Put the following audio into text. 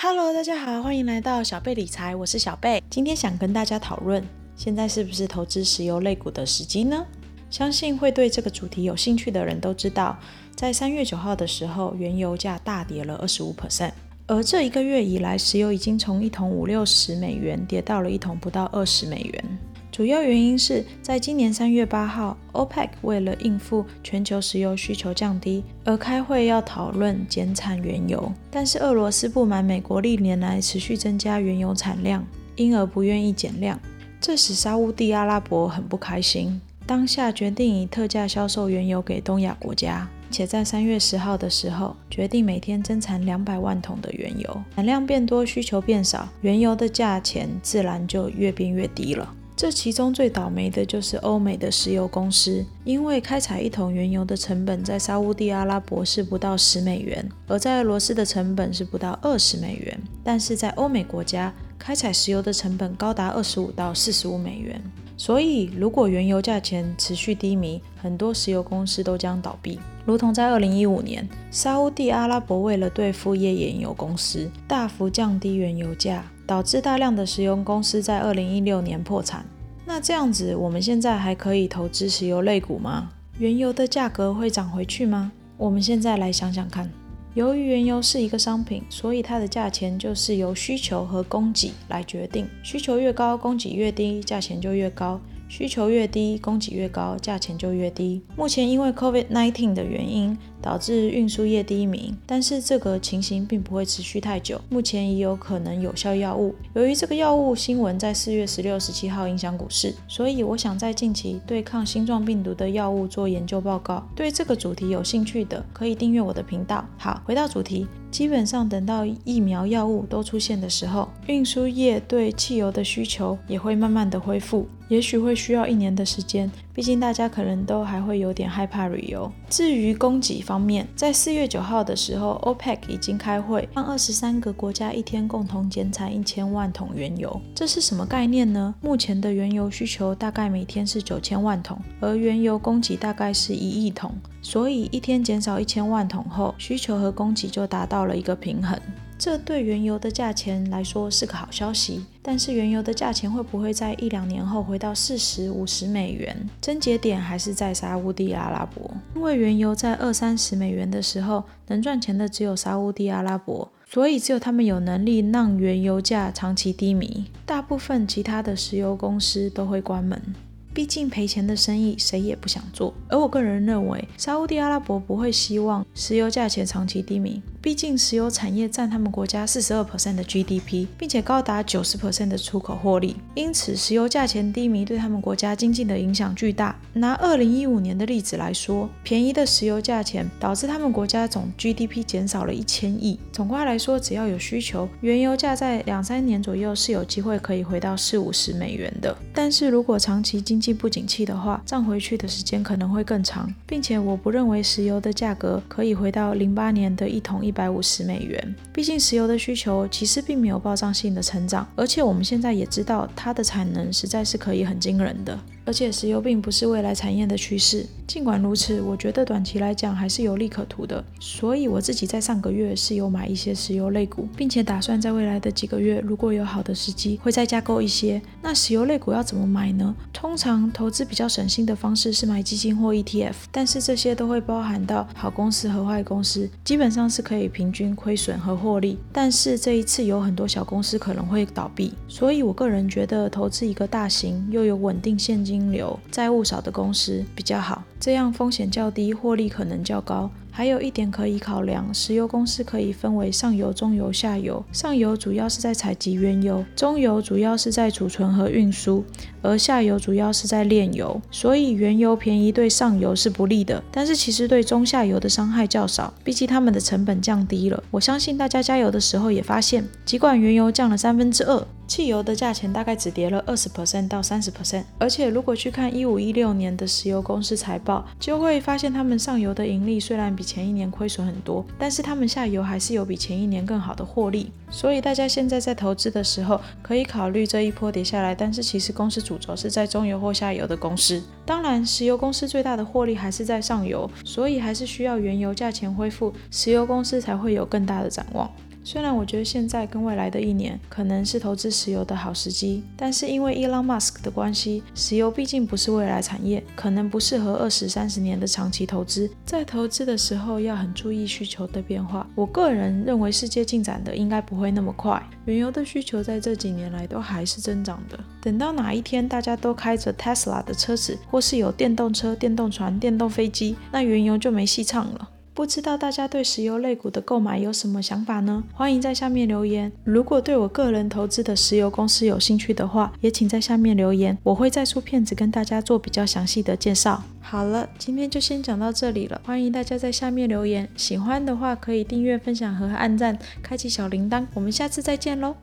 Hello，大家好，欢迎来到小贝理财，我是小贝。今天想跟大家讨论，现在是不是投资石油类股的时机呢？相信会对这个主题有兴趣的人都知道，在三月九号的时候，原油价大跌了二十五 percent，而这一个月以来，石油已经从一桶五六十美元跌到了一桶不到二十美元。主要原因是在今年三月八号，OPEC 为了应付全球石油需求降低而开会要讨论减产原油，但是俄罗斯不满美国历年来持续增加原油产量，因而不愿意减量，这使沙乌地阿拉伯很不开心。当下决定以特价销售原油给东亚国家，且在三月十号的时候决定每天增产两百万桶的原油。产量变多，需求变少，原油的价钱自然就越变越低了。这其中最倒霉的就是欧美的石油公司，因为开采一桶原油的成本在沙地阿拉伯是不到十美元，而在俄罗斯的成本是不到二十美元，但是在欧美国家开采石油的成本高达二十五到四十五美元。所以，如果原油价钱持续低迷，很多石油公司都将倒闭。如同在二零一五年，沙地阿拉伯为了对付页岩油公司，大幅降低原油价，导致大量的石油公司在二零一六年破产。那这样子，我们现在还可以投资石油类股吗？原油的价格会涨回去吗？我们现在来想想看。由于原油是一个商品，所以它的价钱就是由需求和供给来决定。需求越高，供给越低，价钱就越高。需求越低，供给越高，价钱就越低。目前因为 COVID-19 的原因，导致运输业低迷，但是这个情形并不会持续太久。目前也有可能有效药物。由于这个药物新闻在四月十六、十七号影响股市，所以我想在近期对抗新状病毒的药物做研究报告。对这个主题有兴趣的，可以订阅我的频道。好，回到主题。基本上等到疫苗药物都出现的时候，运输业对汽油的需求也会慢慢的恢复，也许会需要一年的时间。毕竟大家可能都还会有点害怕旅游。至于供给方面，在四月九号的时候，OPEC 已经开会，让二十三个国家一天共同减产一千万桶原油。这是什么概念呢？目前的原油需求大概每天是九千万桶，而原油供给大概是一亿桶，所以一天减少一千万桶后，需求和供给就达到了一个平衡。这对原油的价钱来说是个好消息，但是原油的价钱会不会在一两年后回到四十五十美元？症结点还是在沙地阿拉伯，因为原油在二三十美元的时候，能赚钱的只有沙地阿拉伯，所以只有他们有能力让原油价长期低迷，大部分其他的石油公司都会关门。毕竟赔钱的生意谁也不想做，而我个人认为，沙地阿拉伯不会希望石油价钱长期低迷。毕竟石油产业占他们国家四十二 percent 的 GDP，并且高达九十 percent 的出口获利，因此石油价钱低迷对他们国家经济的影响巨大。拿二零一五年的例子来说，便宜的石油价钱导致他们国家总 GDP 减少了一千亿。总括来说，只要有需求，原油价在两三年左右是有机会可以回到四五十美元的。但是如果长期经济不景气的话，涨回去的时间可能会更长，并且我不认为石油的价格可以回到零八年的一桶。一一百五十美元，毕竟石油的需求其实并没有爆炸性的成长，而且我们现在也知道它的产能实在是可以很惊人的。而且石油并不是未来产业的趋势，尽管如此，我觉得短期来讲还是有利可图的。所以我自己在上个月是有买一些石油类股，并且打算在未来的几个月，如果有好的时机，会再加购一些。那石油类股要怎么买呢？通常投资比较省心的方式是买基金或 ETF，但是这些都会包含到好公司和坏公司，基本上是可以平均亏损和获利。但是这一次有很多小公司可能会倒闭，所以我个人觉得投资一个大型又有稳定现金。流债务少的公司比较好，这样风险较低，获利可能较高。还有一点可以考量，石油公司可以分为上游、中游、下游。上游主要是在采集原油，中游主要是在储存和运输，而下游主要是在炼油。所以原油便宜对上游是不利的，但是其实对中下游的伤害较少，毕竟他们的成本降低了。我相信大家加油的时候也发现，尽管原油降了三分之二，汽油的价钱大概只跌了二十 percent 到三十 percent。而且如果去看一五一六年的石油公司财报，就会发现他们上游的盈利虽然比前一年亏损很多，但是他们下游还是有比前一年更好的获利，所以大家现在在投资的时候可以考虑这一波跌下来，但是其实公司主轴是在中游或下游的公司。当然，石油公司最大的获利还是在上游，所以还是需要原油价钱恢复，石油公司才会有更大的展望。虽然我觉得现在跟未来的一年可能是投资石油的好时机，但是因为 Elon Musk 的关系，石油毕竟不是未来产业，可能不适合二十三十年的长期投资。在投资的时候要很注意需求的变化。我个人认为世界进展的应该不会那么快，原油的需求在这几年来都还是增长的。等到哪一天大家都开着 Tesla 的车子，或是有电动车、电动船、电动飞机，那原油就没戏唱了。不知道大家对石油类股的购买有什么想法呢？欢迎在下面留言。如果对我个人投资的石油公司有兴趣的话，也请在下面留言，我会再出片子跟大家做比较详细的介绍。好了，今天就先讲到这里了。欢迎大家在下面留言，喜欢的话可以订阅、分享和按赞，开启小铃铛。我们下次再见喽。